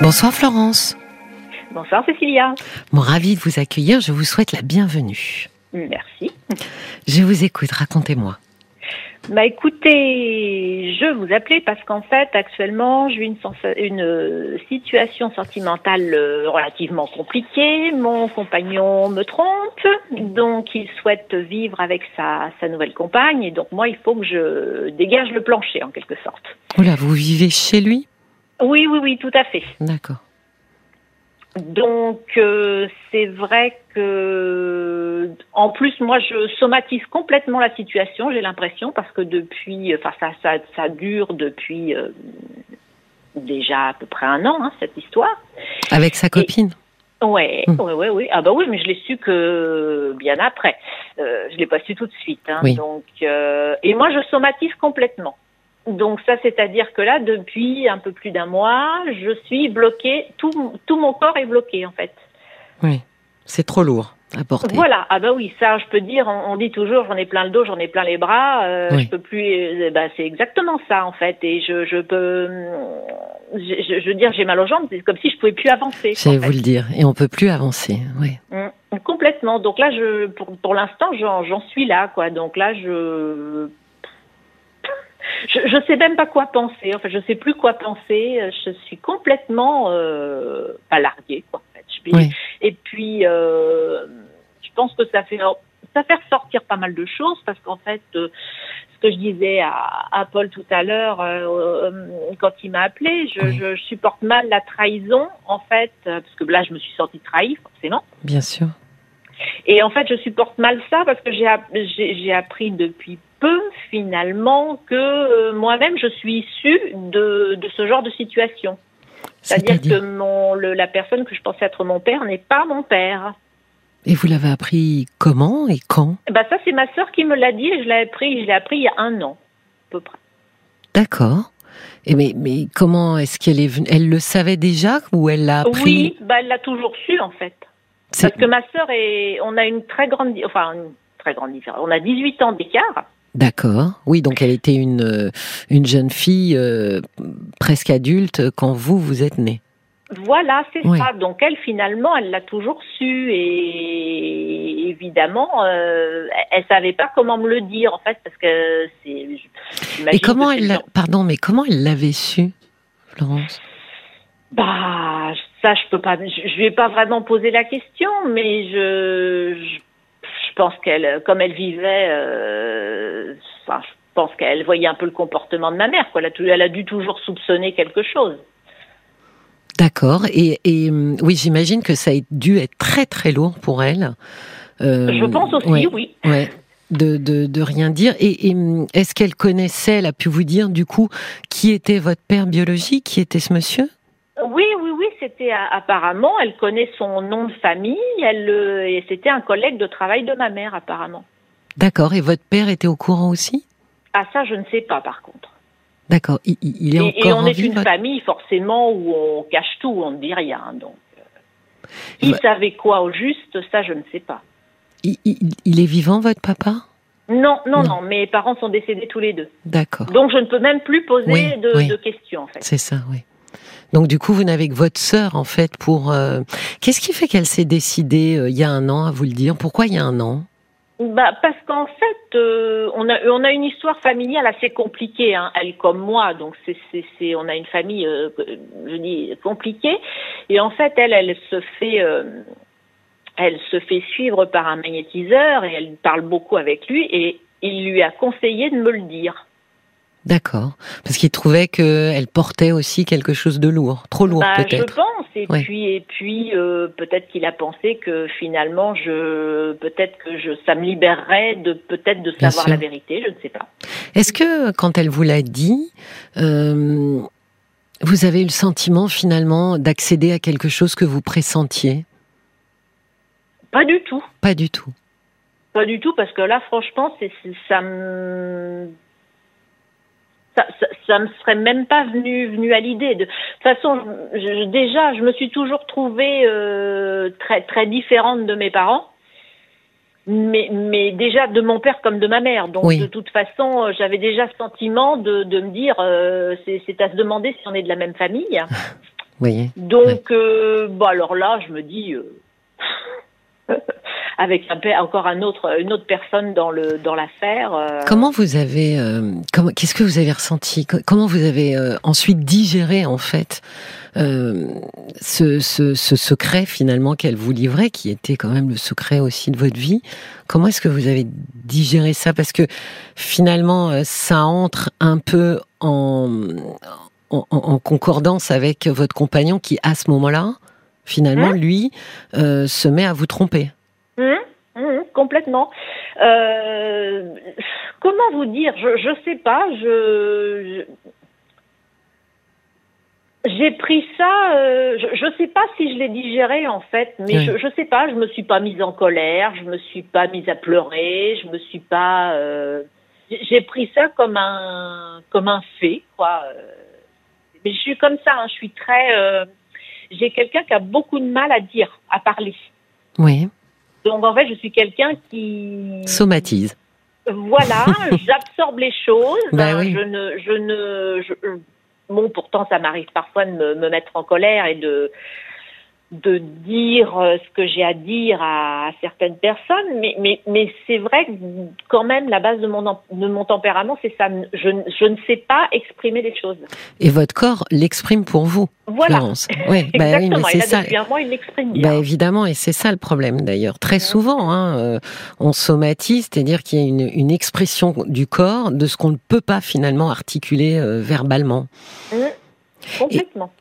Bonsoir Florence. Bonsoir Cécilia. Bon, ravi de vous accueillir. Je vous souhaite la bienvenue. Merci. Je vous écoute. Racontez-moi. Bah écoutez, je vous appelais parce qu'en fait, actuellement, j'ai une, une euh, situation sentimentale euh, relativement compliquée. Mon compagnon me trompe, donc il souhaite vivre avec sa, sa nouvelle compagne. Et donc moi, il faut que je dégage le plancher, en quelque sorte. Oula, vous vivez chez lui? Oui, oui, oui, tout à fait. D'accord. Donc euh, c'est vrai que en plus moi je somatise complètement la situation, j'ai l'impression parce que depuis enfin ça ça, ça dure depuis euh, déjà à peu près un an hein, cette histoire. Avec sa copine. Et, ouais, mmh. ouais, ouais, oui. Ah bah oui, mais je l'ai su que bien après. Euh, je l'ai pas su tout de suite. Hein, oui. Donc euh, et moi je somatise complètement. Donc ça, c'est-à-dire que là, depuis un peu plus d'un mois, je suis bloquée, tout, tout mon corps est bloqué en fait. Oui, c'est trop lourd à porter. Voilà, ah bah oui, ça je peux dire, on, on dit toujours j'en ai plein le dos, j'en ai plein les bras, euh, Oui. je peux plus, euh, bah c'est exactement ça en fait, et je, je peux, je, je, veux dire j'ai mal aux jambes, c'est comme si je pouvais plus avancer. J'allais fait. vous le dire. Et on peut plus avancer. Oui. Mm, complètement. Donc là, je, pour, pour l'instant, j'en, j'en suis là, quoi. Donc là, je, je, je sais même pas quoi penser. Enfin, je sais plus quoi penser. Je suis complètement euh, pas larguée, quoi. En fait. Je suis- Oui. Et puis, euh, je pense que ça fait ça fait ressortir pas mal de choses parce qu'en fait, euh, ce que je disais à, à Paul tout à l'heure euh, quand il m'a appelé, je, Oui. je supporte mal la trahison, en fait, parce que là, je me suis sentie trahie, forcément. Bien sûr. Et en fait, je supporte mal ça parce que j'ai appris depuis peu, finalement, que euh, moi-même, je suis issue de, de ce genre de situation. C'est-à-dire que mon, le, la personne que je pensais être mon père n'est pas mon père. Et vous l'avez appris comment et quand? Bah ça, c'est ma sœur qui me l'a dit et je l'ai appris, je l'ai appris il y a un an, à peu près. D'accord. Et mais, mais comment est-ce qu'elle est venue? Elle le savait déjà ou elle l'a appris? Oui, bah elle l'a toujours su en fait. Parce que ma sœur est, on a une très grande, enfin une très grande différence. On a 18 ans d'écart. D'accord. Oui, donc elle était une, euh, une jeune fille euh, presque adulte quand vous, vous êtes né. Voilà, c'est Oui. ça. Donc elle, finalement, elle l'a toujours su et évidemment, euh, elle savait pas comment me le dire en fait parce que c'est. Et comment elle, l'a- pardon, mais comment elle l'avait su, Florence? Bah, ça, je peux pas. Je, je lui ai pas vraiment posé la question, mais je pense qu'elle, comme elle vivait, euh, enfin, je pense qu'elle voyait un peu le comportement de ma mère. Quoi. Elle, a, tou- elle a dû toujours soupçonner quelque chose. D'accord. Et, et, hum, oui, j'imagine que ça a dû être très très lourd pour elle. Euh, je pense aussi, ouais, oui. ouais, de, de, de rien dire. Et, et, est-ce qu'elle connaissait, elle a pu vous dire du coup qui était votre père biologique, qui était ce monsieur? Oui, oui, oui, c'était a- apparemment, elle connaît son nom de famille, elle, euh, et c'était un collègue de travail de ma mère apparemment. D'accord. Et votre père était au courant aussi? Ah ça, je ne sais pas par contre. D'accord. Il, il- est Et, et encore on en est vie, une votre- famille forcément où on cache tout, on ne dit rien. Donc, euh, qui Bah- savait quoi au juste, ça je ne sais pas. il, il- il est vivant, votre papa? Non, non, Non. non, mes parents sont décédés tous les deux. D'accord. Donc je ne peux même plus poser Oui, de, oui. de questions en fait. C'est ça, oui. Donc du coup, vous n'avez que votre sœur en fait pour. euh, Qu'est-ce qui fait qu'elle s'est décidée euh, il y a un an à vous le dire? Pourquoi il y a un an? Bah, parce qu'en fait, euh, on, a, une histoire familiale assez compliquée, hein, elle comme moi, donc c'est, on a une famille, je dis, compliquée. Et en fait, elle, elle se fait, elle se fait suivre par un magnétiseur et elle parle beaucoup avec lui et il lui a conseillé de me le dire. D'accord. Parce qu'il trouvait qu'elle portait aussi quelque chose de lourd, trop lourd Bah, je peut-être. pense. Et Ouais. puis, et puis, euh, peut-être qu'il a pensé que finalement, je, peut-être que je, ça me libérerait de peut-être de Bien savoir sûr. la vérité. Je ne sais pas. Est-ce que quand elle vous l'a dit, euh, vous avez eu le sentiment finalement d'accéder à quelque chose que vous pressentiez? Pas du tout. Pas du tout. Pas du tout, parce que là, franchement, c'est- ça me. Ça, ça, ça me serait même pas venu, venu à l'idée. De toute façon, je- je- déjà, je me suis toujours trouvée euh, très, très différente de mes parents. Mais, mais déjà de mon père comme de ma mère. Donc Oui. de toute façon, euh, j'avais déjà ce sentiment de, de me dire, euh, c'est à se demander si on est de la même famille. voyez. Donc, bon, alors là, je me dis, avec un, encore un autre, une autre personne dans le dans l'affaire. Euh. Comment vous avez, euh, qu'est-ce que vous avez ressenti? Comment vous avez euh, ensuite digéré en fait ce, ce, ce, secret finalement qu'elle vous livrait, qui était quand même le secret aussi de votre vie? Comment est-ce que vous avez digéré ça? Parce que finalement, ça entre un peu en, en, en concordance avec votre compagnon qui, à ce moment-là, finalement, hein? lui, se met à vous tromper. Mmh, mmh, complètement. Euh, comment vous dire Je ne sais pas. Je, j'ai pris ça. Euh, je ne sais pas si je l'ai digéré en fait, mais je ne sais pas. Je me suis pas mise en colère. Je me suis pas mise à pleurer. Je me suis pas. Euh, j'ai pris ça comme un comme un fait quoi. Mais je suis comme ça. Hein, je suis très. j'ai quelqu'un qui a beaucoup de mal à dire, à parler. Oui. Donc en fait, je suis quelqu'un qui somatise. Voilà, j'absorbe les choses. Ben je ne, je ne, bon, pourtant, ça m'arrive parfois de me, mettre en colère et de de dire euh, ce que j'ai à dire à, certaines personnes, mais, mais, mais c'est vrai que quand même la base de mon, de mon tempérament, c'est ça. Je, je ne sais pas exprimer les choses. Et votre corps l'exprime pour vous, voilà. Bah oui, mais c'est ça. il l'exprime. Bah évidemment, et c'est ça le problème d'ailleurs. Très souvent, hein, euh, on somatise, c'est-à-dire qu'il y a une, une, expression du corps de ce qu'on ne peut pas finalement articuler euh, verbalement. Mmh. Complètement. Et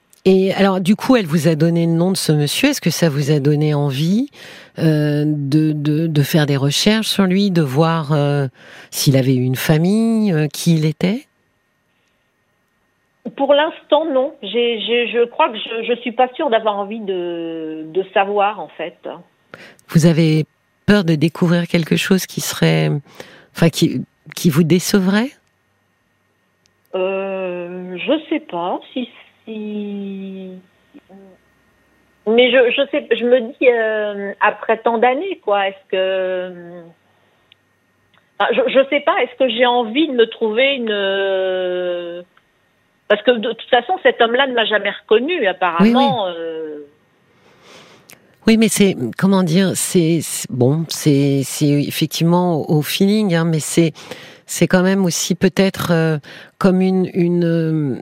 alors, du coup, elle vous a donné le nom de ce monsieur. Est-ce que ça vous a donné envie euh, de, de, de, faire des recherches sur lui, de voir euh, s'il avait une famille, euh, qui il était? Pour l'instant, non. Je crois que je ne suis pas sûre d'avoir envie de, de savoir, en fait. Vous avez peur de découvrir quelque chose qui serait, enfin, qui, qui vous décevrait? Euh, Je sais pas si mais je, je sais, je me dis euh, après tant d'années, quoi. Est-ce que je, je sais pas. Est-ce que j'ai envie de me trouver une parce que de toute façon, cet homme-là ne m'a jamais reconnu, apparemment. Oui, oui. Euh. mais c'est comment dire, c'est bon, c'est effectivement au, feeling, hein, mais c'est c'est quand même aussi peut-être euh, comme une une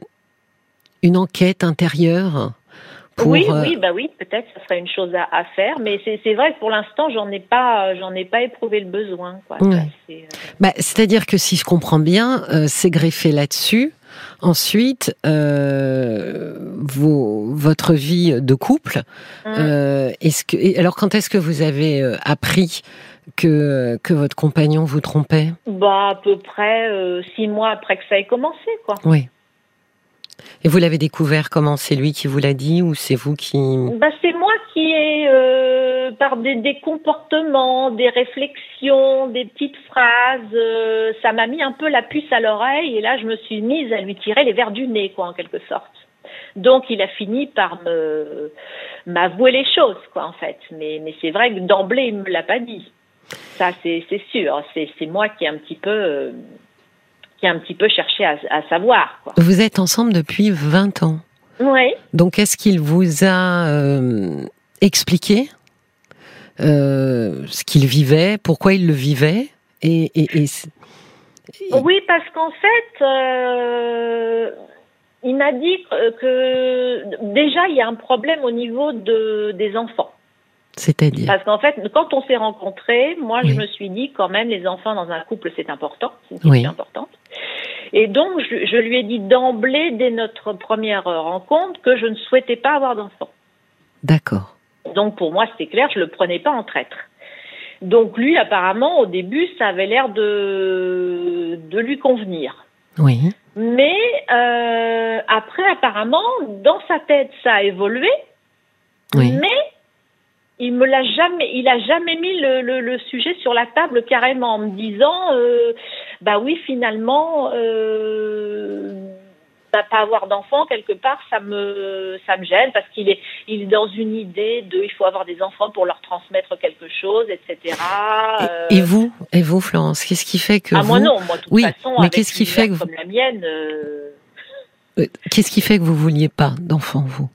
une enquête intérieure pour, oui, euh, oui, bah oui, peut-être ce serait une chose à, faire, mais c'est vrai que pour l'instant, j'en ai pas, j'en ai pas éprouvé le besoin. Euh, bah, C'est-à-dire que si je comprends bien, euh, c'est greffé là-dessus. Ensuite, vos, votre vie de couple. Mmh. est-ce que, alors, quand est-ce que vous avez appris que que votre compagnon vous trompait? Bah, à peu près six mois après que ça ait commencé, quoi. Oui. Et vous l'avez découvert comment? C'est lui qui vous l'a dit ou c'est vous qui? Bah, C'est moi qui ai, euh, par des, comportements, des réflexions, des petites phrases, euh, ça m'a mis un peu la puce à l'oreille et là je me suis mise à lui tirer les verres du nez, quoi, en quelque sorte. Donc il a fini par m'avouer les choses, quoi, en fait. Mais, mais c'est vrai que d'emblée il me l'a pas dit. Ça c'est sûr. C'est moi qui ai un petit peu euh, qui a un petit peu cherché à, savoir. Quoi. Vous êtes ensemble depuis 20 ans. Oui. Donc est-ce qu'il vous a euh, expliqué euh, ce qu'il vivait, pourquoi il le vivait et, Oui, parce qu'en fait, euh, il m'a dit que déjà il y a un problème au niveau de, des enfants. C'est-à-dire Parce qu'en fait, quand on s'est rencontrés, moi, je me suis dit quand même, les enfants dans un couple, c'est important, c'est une question importante. Et donc, je, je, lui ai dit d'emblée, dès notre première rencontre, que je ne souhaitais pas avoir d'enfants. D'accord. Donc, pour moi, c'était clair, je le prenais pas en traître. Donc, lui, apparemment, au début, ça avait l'air de, de lui convenir. Oui. Mais euh, après, apparemment, dans sa tête, ça a évolué. Oui. Mais il me l'a jamais, il a jamais mis le, le, le, sujet sur la table carrément en me disant, euh, bah oui, finalement, euh, bah, pas avoir d'enfants quelque part, ça me, ça me gêne parce qu'il est, il est dans une idée de, il faut avoir des enfants pour leur transmettre quelque chose, etc. Et, vous, et vous, Florence, qu'est-ce qui fait que ah, vous... moi non, moi de toute oui, façon, mais qu'est-ce qui fait que comme la mienne. Euh, euh... Qu'est-ce qui fait que vous vouliez pas d'enfants, vous?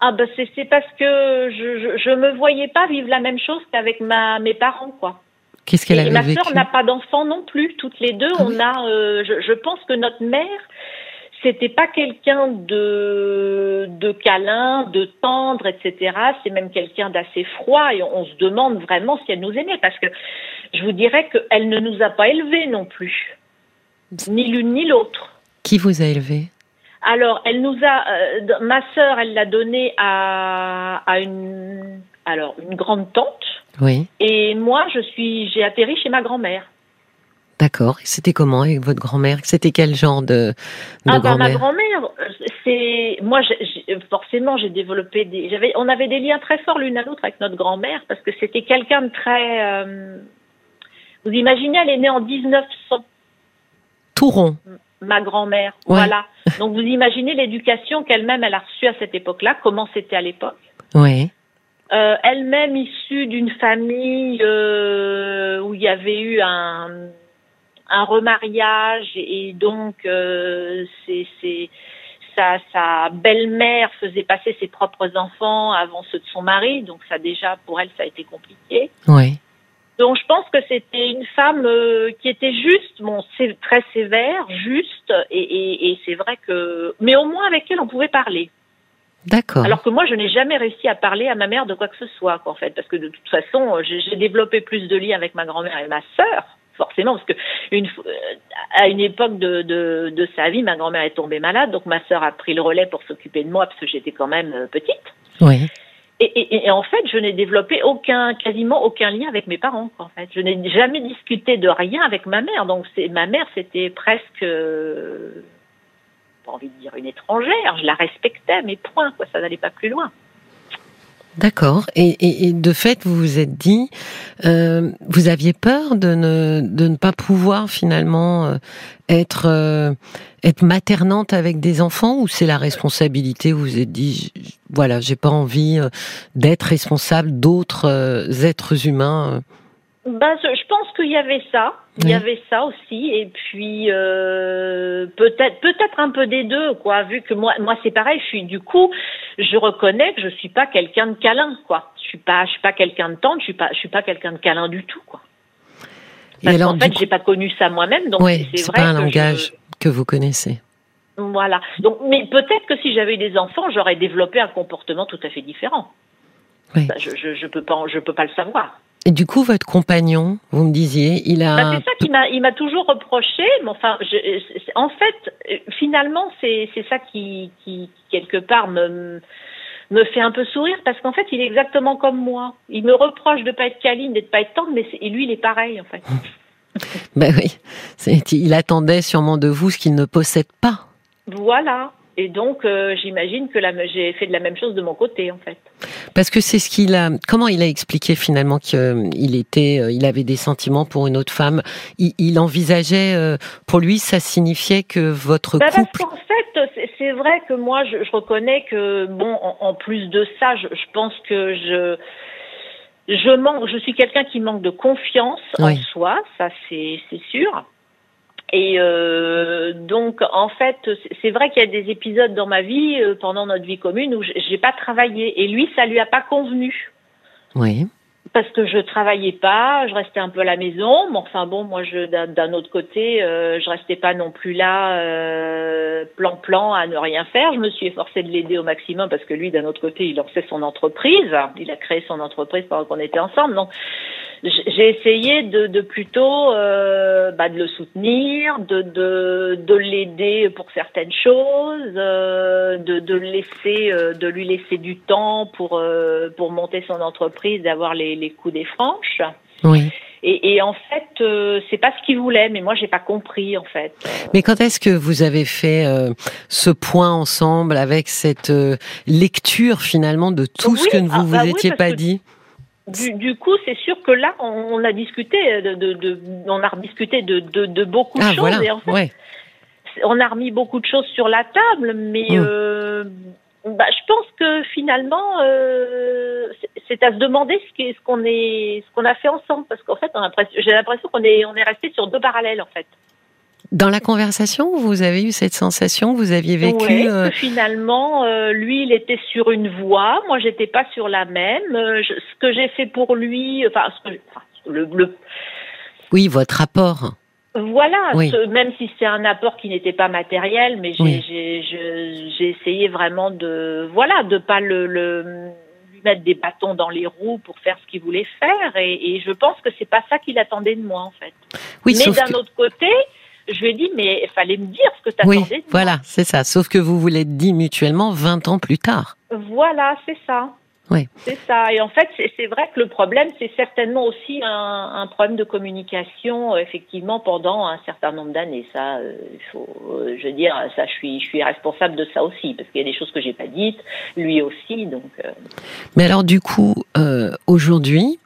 Ah bah c'est parce que je, je, je me voyais pas vivre la même chose qu'avec ma mes parents quoi. Qu'est-ce qu'elle avait Et ma vécu? sœur n'a pas d'enfant non plus. Toutes les deux, Ah on oui. a. euh, je, je pense que notre mère, c'était pas quelqu'un de de câlin, de tendre, etc. C'est même quelqu'un d'assez froid. Et on, on se demande vraiment si elle nous aimait, parce que je vous dirais qu'elle ne nous a pas élevés non plus, ni l'une ni l'autre. Qui vous a élevé Alors, elle nous a, euh, ma sœur, elle l'a donné à, à une, alors une grande tante, Oui, et moi, je suis, j'ai atterri chez ma grand-mère. d'accord. C'était comment? Avec votre grand-mère C'était quel genre de, de Ah bah ma grand-mère? grand-mère, euh, c'est moi j'ai- forcément j'ai développé des, j'avais, on avait des liens très forts l'une à l'autre avec notre grand-mère parce que c'était quelqu'un de très, euh, vous imaginez, elle est née en 1900. Tout rond. Ma grand-mère. Ouais. Voilà. Donc vous imaginez l'éducation qu'elle-même elle a reçue à cette époque-là, comment c'était à l'époque. Oui, Euh, elle-même issue d'une famille euh, où il y avait eu un, un remariage et donc euh, c'est c'est sa, sa belle-mère faisait passer ses propres enfants avant ceux de son mari, donc ça déjà pour elle ça a été compliqué. oui. Donc je pense que c'était une femme euh, qui était juste, bon, c'est très sévère, juste, et, et, et c'est vrai que, mais au moins avec elle on pouvait parler. D'accord. Alors que moi je n'ai jamais réussi à parler à ma mère de quoi que ce soit, quoi, en fait, parce que de toute façon euh, j'ai développé plus de liens avec ma grand-mère et ma sœur, forcément, parce que une, euh, à une époque de, de, de sa vie, ma grand-mère est tombée malade, donc ma sœur a pris le relais pour s'occuper de moi parce que j'étais quand même petite. Oui, Et, en fait, je n'ai développé aucun, quasiment aucun lien avec mes parents. En fait, je n'ai jamais discuté de rien avec ma mère. Donc, c'est ma mère, c'était presque, euh, pas envie de dire une étrangère. Je la respectais, mais point. Quoi, ça n'allait pas plus loin. D'accord. Et, et, et de fait, vous vous êtes dit, euh, vous aviez peur de ne, de ne pas pouvoir finalement euh, être, euh, être maternante avec des enfants ou c'est la responsabilité Vous vous êtes dit, voilà, j'ai pas envie euh, d'être responsable d'autres êtres humains. Ben, je pense qu'il y avait ça. Il Oui. y avait ça aussi. Et puis euh, peut-être, peut-être un peu des deux, quoi. Vu que moi, moi, c'est pareil. Je suis du coup, je reconnais que je suis pas quelqu'un de câlin, quoi. Je suis pas, je suis pas quelqu'un de tendre. Je suis pas, je suis pas quelqu'un de câlin du tout, quoi. Et alors, du fait, coup- j'ai pas connu ça moi-même, donc c'est c'est vrai pas un que langage que vous connaissez. Voilà. Donc, mais peut-être que si j'avais eu des enfants, j'aurais développé un comportement tout à fait différent. Oui. Ça, je, je, je peux pas, en- je peux pas le savoir. Et du coup, votre compagnon, vous me disiez, il a. Bah, c'est ça qu'il m'a, il m'a toujours reproché. Mais enfin, je, en fait, euh, finalement, c'est, c'est ça qui, qui quelque part me me fait un peu sourire parce qu'en fait, il est exactement comme moi. Il me reproche de pas être câline, de pas être tendre, mais et lui, il est pareil en fait. Ben oui, il attendait sûrement de vous ce qu'il ne possède pas. Voilà. Et donc, euh, j'imagine que j'ai fait de la même chose de mon côté en fait. Parce que c'est ce qu'il a. Comment il a expliqué finalement qu'il était, euh, il avait des sentiments pour une autre femme? Il, il envisageait, euh, pour lui, ça signifiait que votre Bah, parce couple. qu'en fait, c'est- vrai que moi, je, je reconnais que bon, en, en plus de ça, je, je pense que je je manque, je suis quelqu'un qui manque de confiance en soi, ça c'est sûr. Et euh, donc, en fait, c'est- vrai qu'il y a des épisodes dans ma vie, euh, pendant notre vie commune, où j'ai pas travaillé. Et lui, ça lui a pas convenu Oui. parce que je travaillais pas, je restais un peu à la maison, mais enfin bon, moi je d'un- autre côté, euh, je restais pas non plus là euh, plan plan à ne rien faire. Je me suis efforcée de l'aider au maximum parce que lui d'un autre côté, il lançait son entreprise, il a créé son entreprise pendant qu'on était ensemble. Donc j'ai essayé de, de plutôt euh, bah, de le soutenir, de de, de l'aider pour certaines choses, euh, de de laisser euh, de lui laisser du temps pour euh, pour monter son entreprise, d'avoir les les coups des franches. Oui. Et, et en fait, euh, c'est pas ce qu'il voulait, mais moi j'ai pas compris en fait. Mais quand est-ce que vous avez fait euh, ce point ensemble avec cette euh, lecture finalement de tout ce que vous ah, vous bah étiez pas que- dit? Du, du coup, c'est sûr que là, on, on a discuté de, de, de- on a rediscuté de, de, de beaucoup de Ah choses. voilà. Et en fait, Ouais. on a remis beaucoup de choses sur la table, mais Mm. euh, bah, je pense que finalement, euh, c'est- à se demander ce qu'on est, ce qu'on a fait ensemble, parce qu'en fait, j'ai l'impression qu'on est, on est resté sur deux parallèles en fait. Dans la conversation, vous avez eu cette sensation, vous aviez vécu. Oui, euh, finalement, euh, lui, il était sur une voie, moi, j'étais pas sur la même. ce que j'ai fait pour lui, enfin, ce que, le, le, Oui, votre rapport. Voilà, même si c'est un apport qui n'était pas matériel, mais j'ai essayé vraiment de, voilà, de pas le, mettre des bâtons dans les roues pour faire ce qu'il voulait faire, et, et, je pense que c'est pas ça qu'il attendait de moi en fait. Oui, mais d'un autre côté, je lui ai dit, mais il fallait me dire ce que tu attendais oui. Voilà, c'est ça. Sauf que vous vous l'êtes dit mutuellement 20 ans plus tard. Voilà, c'est ça. Oui. C'est ça. Et en fait, c'est vrai que le problème, c'est certainement aussi un, un, problème de communication, euh, effectivement, pendant un certain nombre d'années. Ça, euh, faut, euh, je veux dire, ça, je suis, je suis responsable de ça aussi, parce qu'il y a des choses que j'ai pas dites, lui aussi, donc. Mais alors, du coup, aujourd'hui,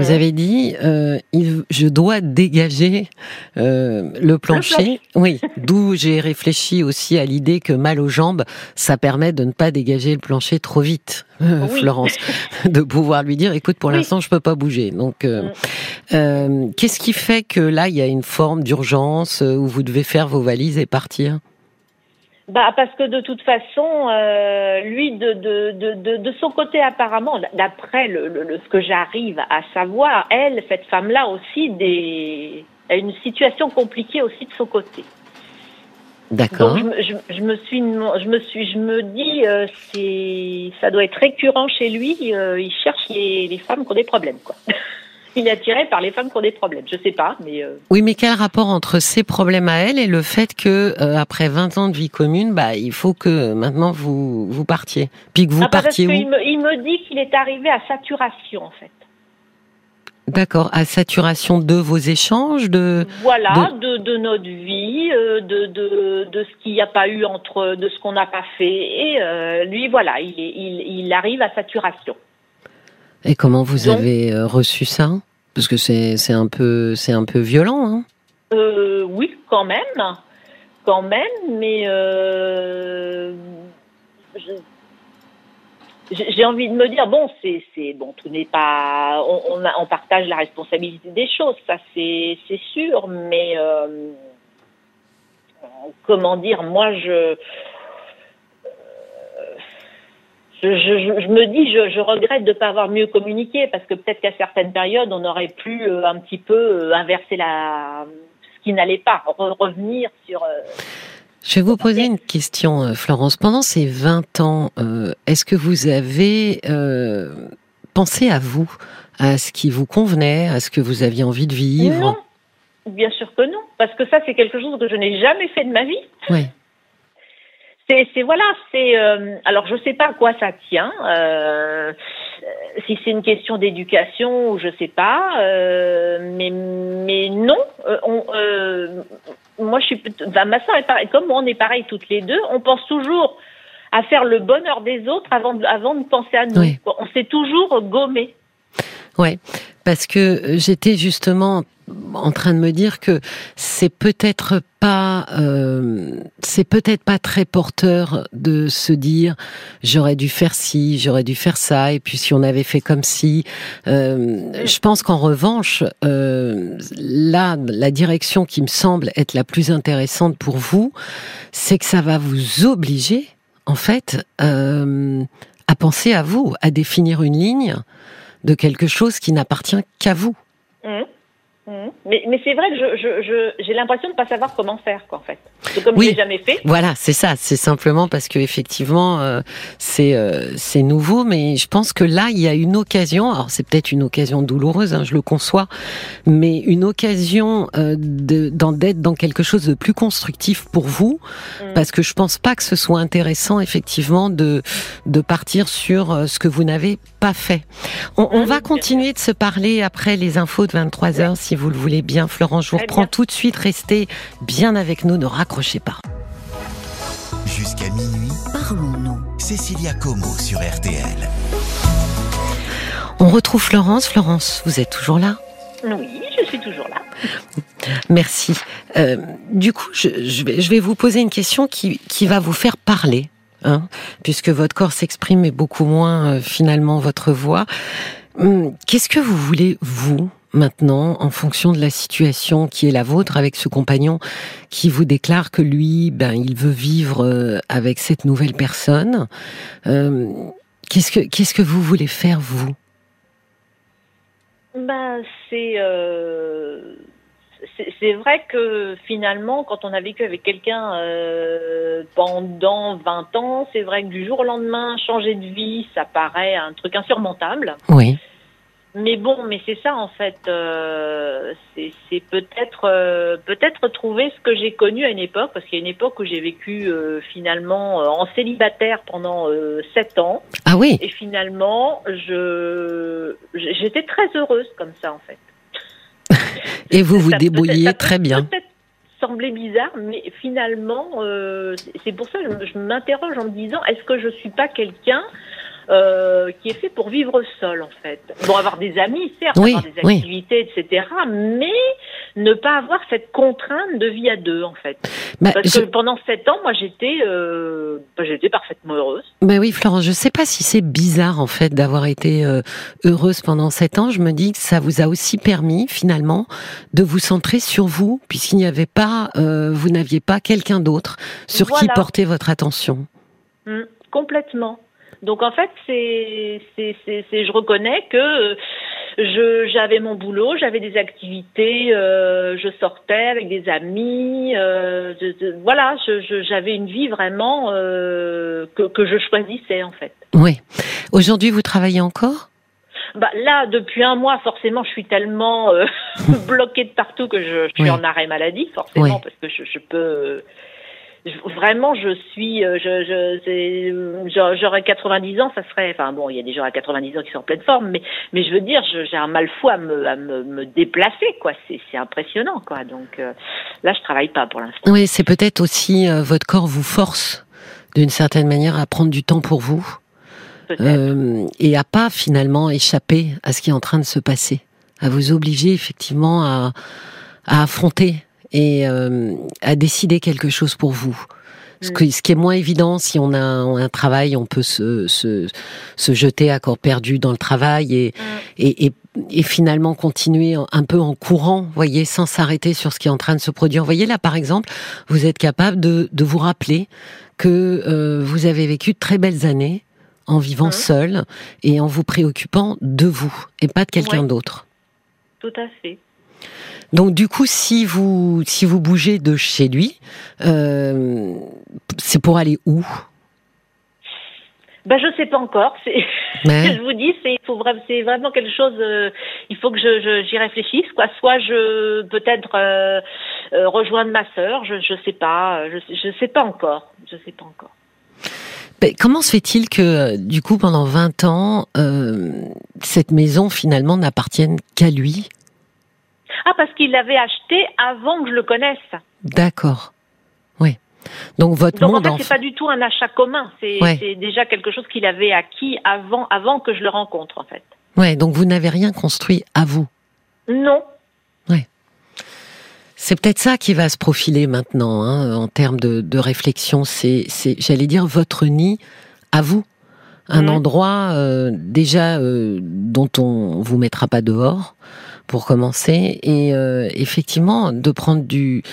vous avez dit, euh, il, je dois dégager euh, le plancher. Oui, d'où j'ai réfléchi aussi à l'idée que mal aux jambes, ça permet de ne pas dégager le plancher trop vite, euh, Florence, de pouvoir lui dire, écoute, pour l'instant, je peux pas bouger. Donc, euh, mm. euh, qu'est-ce qui fait que là, il y a une forme d'urgence où vous devez faire vos valises et partir? Bah parce que de toute façon, euh, lui de, de, de, de, son côté apparemment, d'après le, le, ce que j'arrive à savoir, elle, cette femme-là aussi, des, a une situation compliquée aussi de son côté. D'accord. Je, je, je, me suis, je me suis, je me dis, euh, c'est, ça doit être récurrent chez lui. Euh, il cherche les, les femmes qui ont des problèmes, quoi. il est attiré par les femmes qui ont des problèmes. Je sais pas, mais. Euh... Oui, mais quel rapport entre ces problèmes à elle et le fait que euh, après 20 ans de vie commune, bah il faut que maintenant vous vous partiez, puis que vous ah, partiez parce où? il me, il me dit qu'il est arrivé à saturation en fait. D'accord, à saturation de vos échanges, de voilà, de, de, de notre vie, euh, de, de, de ce qu'il n'y a pas eu entre, de ce qu'on n'a pas fait, et euh, lui voilà, il, est, il, il arrive à saturation. Et comment vous avez euh, reçu ça? Parce que c'est c'est un peu c'est un peu violent. Hein. Euh, oui, quand même, quand même, mais euh, j'ai envie de me dire bon, c'est c'est bon, tout n'est pas on on, a, on, partage la responsabilité des choses, ça c'est c'est sûr, mais euh, comment dire, moi je je, je, je, me dis, je, je regrette de ne pas avoir mieux communiqué parce que peut-être qu'à certaines périodes, on aurait pu euh, un petit peu euh, inverser la, ce qui n'allait pas, revenir sur. Euh, je vais vous poser une question, Florence. Pendant ces 20 ans, est-ce que vous avez pensé à vous, à ce qui vous convenait, à ce que vous aviez envie de vivre? Non, bien sûr que non, parce que ça, c'est quelque chose que je n'ai jamais fait de ma vie. Oui c'est voilà, c'est euh, alors je sais pas à quoi ça tient. Euh, si c'est une question d'éducation ou je sais pas, euh, mais mais non. Euh, on, euh, moi je suis, bah, ma soeur est pareil, comme on est pareil toutes les deux, on pense toujours à faire le bonheur des autres avant de, avant de penser à nous. On s'est toujours gommé. Ouais, parce que j'étais justement en train de me dire que c'est peut-être pas euh, c'est peut-être pas très porteur de se dire j'aurais dû faire ci j'aurais dû faire ça et puis si on avait fait comme si euh, je pense qu'en revanche euh, là la direction qui me semble être la plus intéressante pour vous c'est que ça va vous obliger en fait euh, à penser à vous à définir une ligne de quelque chose qui n'appartient qu'à vous mmh. Mmh. Mais, mais c'est vrai que je, je, j'ai l'impression de ne pas savoir comment faire, quoi, en fait. C'est comme oui. je l'ai jamais fait. Voilà, c'est ça. C'est simplement parce que effectivement, euh, c'est euh, c'est nouveau, mais je pense que là, il y a une occasion. Alors, c'est peut-être une occasion douloureuse, hein, je le conçois, mais une occasion euh, d'en d'être dans quelque chose de plus constructif pour vous, mmh. parce que je pense pas que ce soit intéressant, effectivement, de de partir sur ce que vous n'avez pas fait. On, on mmh, va continuer de se parler après les infos de 23 heures, si vous le voulez bien, Florence. Je vous reprends tout de suite. Restez bien avec nous. Ne raccrochez pas. Jusqu'à minuit, parlons-nous. Cécilia Como sur RTL. On retrouve Florence. Florence, vous êtes toujours là? Oui, je suis toujours là. Merci. Euh, du coup, je, je, vais, je vais vous poser une question qui, qui va vous faire parler. Hein, puisque votre corps s'exprime et beaucoup moins euh, finalement votre voix. Hum, qu'est-ce que vous voulez, vous, maintenant en fonction de la situation qui est la vôtre avec ce compagnon qui vous déclare que lui, ben, il veut vivre euh, avec cette nouvelle personne. Euh, qu'est-ce que qu'est-ce que vous voulez faire vous? Ben c'est euh, c'est vrai que finalement, quand on a vécu avec quelqu'un euh, pendant 20 ans, c'est vrai que du jour au lendemain, changer de vie, ça paraît un truc insurmontable. Oui. Mais bon, mais c'est ça en fait. Euh, c'est peut-être euh, peut-être trouver ce que j'ai connu à une époque, parce qu'il y a une époque où j'ai vécu euh, finalement euh, en célibataire pendant sept ans. Ah oui. Et finalement, je j'étais très heureuse comme ça en fait. Et vous vous débrouillez très bien. Sembler bizarre, mais finalement, c'est pour ça que je m'interroge en me disant est-ce que je suis pas quelqu'un euh, qui est fait pour vivre seul en fait. Bon, avoir des amis, certes, avoir des activités, etc., mais ne pas avoir cette contrainte de vie à deux en fait. Bah, Parce que pendant sept ans, moi j'étais, euh, bah, j'étais parfaitement heureuse. Ben oui, Florence, je sais pas si c'est bizarre en fait d'avoir été euh, heureuse pendant sept ans. Je me dis que ça vous a aussi permis finalement de vous centrer sur vous, puisqu'il n'y avait pas, vous n'aviez pas quelqu'un d'autre sur qui porter votre attention. Mmh, complètement. Donc en fait, c'est, c'est, c'est, je reconnais que je, j'avais mon boulot, j'avais des activités, euh, je sortais avec des amis, euh, voilà, je, j'avais une vie vraiment euh, que, que je choisissais en fait. Oui. Aujourd'hui, vous travaillez encore? Bah, là, depuis un mois, forcément, je suis tellement euh, bloquée de partout que je, je suis en arrêt maladie, forcément, parce que je, je peux vraiment, je suis, euh, je, je, j'aurais 90 ans, ça serait, enfin bon, il y a des gens à 90 ans qui sont en pleine forme, mais, mais je veux dire, j'ai un mal fou à me, à me, me déplacer, quoi. C'est, c'est impressionnant, quoi. Donc euh, là, je travaille pas pour l'instant. Oui, c'est peut-être aussi euh, votre corps vous force d'une certaine manière à prendre du temps pour vous euh, et à pas finalement échapper à ce qui est en train de se passer, à vous obliger effectivement à, à affronter et euh, à décider quelque chose pour vous. Ce, que, ce qui est moins évident, si on a un, travail, on peut se, se, se, jeter à corps perdu dans le travail et, et, et, et, finalement continuer un peu en courant, voyez, sans s'arrêter sur ce qui est en train de se produire. Vous voyez là, par exemple, vous êtes capable de, de vous rappeler que euh, vous avez vécu de très belles années en vivant seul et en vous préoccupant de vous et pas de quelqu'un d'autre. Tout à fait. Donc du coup, si vous si vous bougez de chez lui, euh, c'est pour aller où? Ben, je sais pas encore. C'est, je vous dis, c'est, faut c'est vraiment quelque chose. Euh, il faut que je, j'y réfléchisse, quoi. Soit je peut-être euh, euh, rejoindre ma sœur. Je, je sais pas. Je, je sais pas encore. Je sais pas encore. Ben, comment se fait-il que, du coup, pendant 20 ans, cette maison finalement n'appartienne qu'à lui? Ah, parce qu'il l'avait acheté avant que je le connaisse. D'accord. Oui. Donc votre Donc, monde en fait, c'est pas du tout un achat commun. C'est déjà quelque chose qu'il avait acquis avant, avant que je le rencontre, en fait. Ouais. Donc vous n'avez rien construit à vous? Non. Ouais. C'est peut-être ça qui va se profiler maintenant, hein, en termes de, de réflexion. C'est, j'allais dire, votre nid à vous. Un mhm. endroit euh, déjà euh, dont on vous mettra pas dehors, pour commencer. Et euh, effectivement de prendre du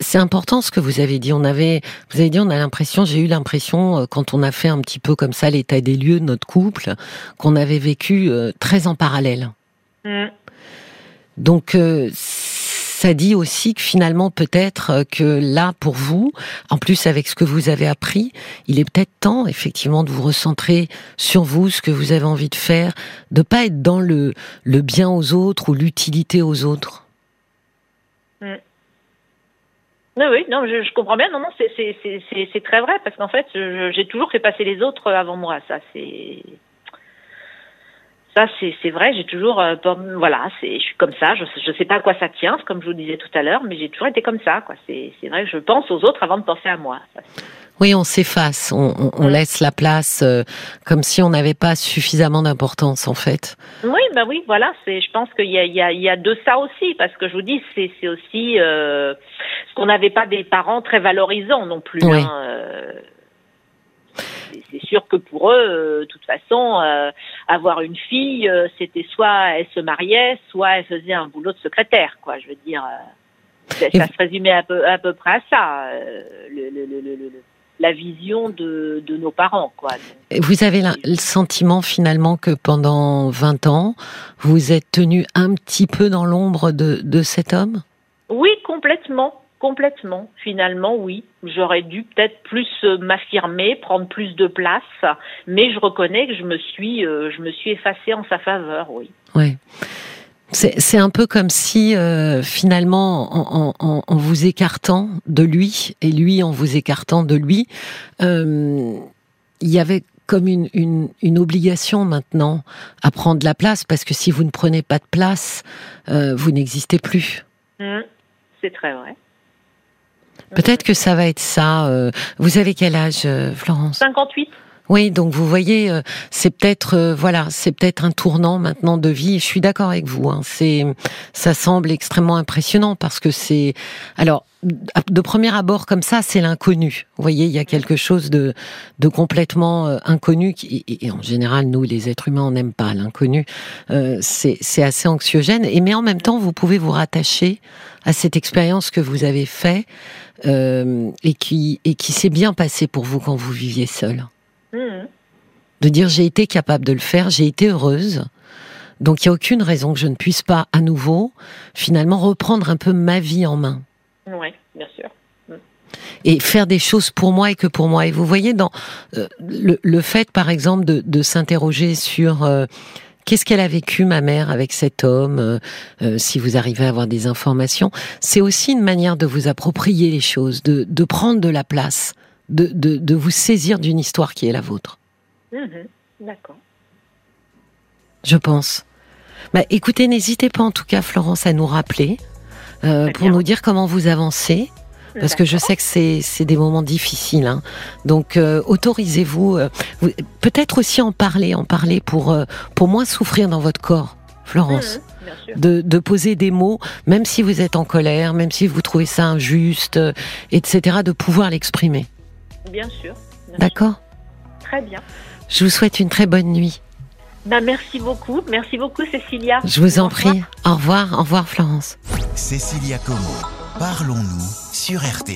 c'est important ce que vous avez dit. On avait vous avez dit on a l'impression j'ai eu l'impression euh, quand on a fait un petit peu comme ça l'état des lieux de notre couple qu'on avait vécu euh, très en parallèle. Mmh. donc ça dit aussi que finalement peut-être euh, que là pour vous, en plus avec ce que vous avez appris, il est peut-être temps effectivement de vous recentrer sur vous, ce que vous avez envie de faire, de pas être dans le le bien aux autres ou l'utilité aux autres. Mm. Oui, oui, non, je, comprends bien. Non, non, c'est très vrai parce qu'en fait, j'ai toujours fait passer les autres avant moi. Ça, c'est ça c'est vrai j'ai toujours euh, voilà je suis comme ça je je sais pas à quoi ça tient comme je vous disais tout à l'heure mais j'ai toujours été comme ça c'est vrai que je pense aux autres avant de penser à moi. Oui on s'efface on, on, laisse la place euh, comme si on n'avait pas suffisamment d'importance en fait. Oui bah oui voilà c'est je pense qu'il y a il y a il y a de ça aussi parce que je vous dis c'est c'est aussi euh, ce qu'on n'avait pas des parents très valorisants non plus hein, c'est sûr que pour eux, de toute façon, avoir une fille, c'était soit elle se mariait, soit elle faisait un boulot de secrétaire, quoi. Je veux dire, ça, se résumait à peu, à peu près à ça. le, le, le, la vision de, de nos parents. Quoi. vous avez le sentiment finalement que pendant 20 ans, vous êtes tenu un petit peu dans l'ombre de, de cet homme? Oui, complètement. Complètement, finalement, oui. J'aurais dû peut-être plus euh, m'affirmer, prendre plus de place, mais je reconnais que je me suis, euh, je me suis effacée en sa faveur, oui. Ouais. C'est un peu comme si euh, finalement, en, vous écartant de lui et lui en vous écartant de lui, euh, il y avait comme une, une, obligation maintenant à prendre la place parce que si vous ne prenez pas de place, vous n'existez plus. Mmh. c'est très vrai. Peut-être que ça va être ça. vous avez quel âge, Florence? 58. Oui, donc vous voyez, euh, c'est peut-être euh, voilà, c'est peut-être un tournant maintenant de vie. Je suis d'accord avec vous. Hein, c'est, ça semble extrêmement impressionnant parce que c'est, alors de premier abord comme ça, c'est l'inconnu. Vous voyez, il y a quelque chose de, de complètement euh, inconnu et, en général, nous, les êtres humains, on n'aime pas l'inconnu. c'est, c'est assez anxiogène. Et mais en même temps, vous pouvez vous rattacher à cette expérience que vous avez fait et qui et qui s'est bien passée pour vous quand vous viviez seul. De dire j'ai été capable de le faire, j'ai été heureuse. Donc il n'y a aucune raison que je ne puisse pas à nouveau, finalement, reprendre un peu ma vie en main. Oui, bien sûr. Mhm. Et faire des choses pour moi et que pour moi. Et vous voyez, dans euh, le, fait, par exemple, de, s'interroger sur euh, qu'est-ce qu'elle a vécu, ma mère, avec cet homme, euh, si vous arrivez à avoir des informations, c'est aussi une manière de vous approprier les choses, de, de prendre de la place de, de, vous saisir d'une histoire qui est la vôtre. Mhm. D'accord. Je pense. Bah, écoutez, n'hésitez pas en tout cas, Florence, à nous rappeler euh, pour nous dire comment vous avancez. Parce que je sais que c'est des moments difficiles. Hein. Donc, euh, autorisez-vous, euh, peut-être aussi en parler, en parler pour, pour moins souffrir dans votre corps, Florence. Mhm, de, de, poser des mots, même si vous êtes en colère, même si vous trouvez ça injuste, etc., de pouvoir l'exprimer. Bien sûr. D'accord. Très bien. Je vous souhaite une très bonne nuit. Ben, merci beaucoup. Merci beaucoup, Cécilia. Je vous en prie. Au revoir. Au revoir, Florence. Cécilia Como. Parlons-nous sur RT.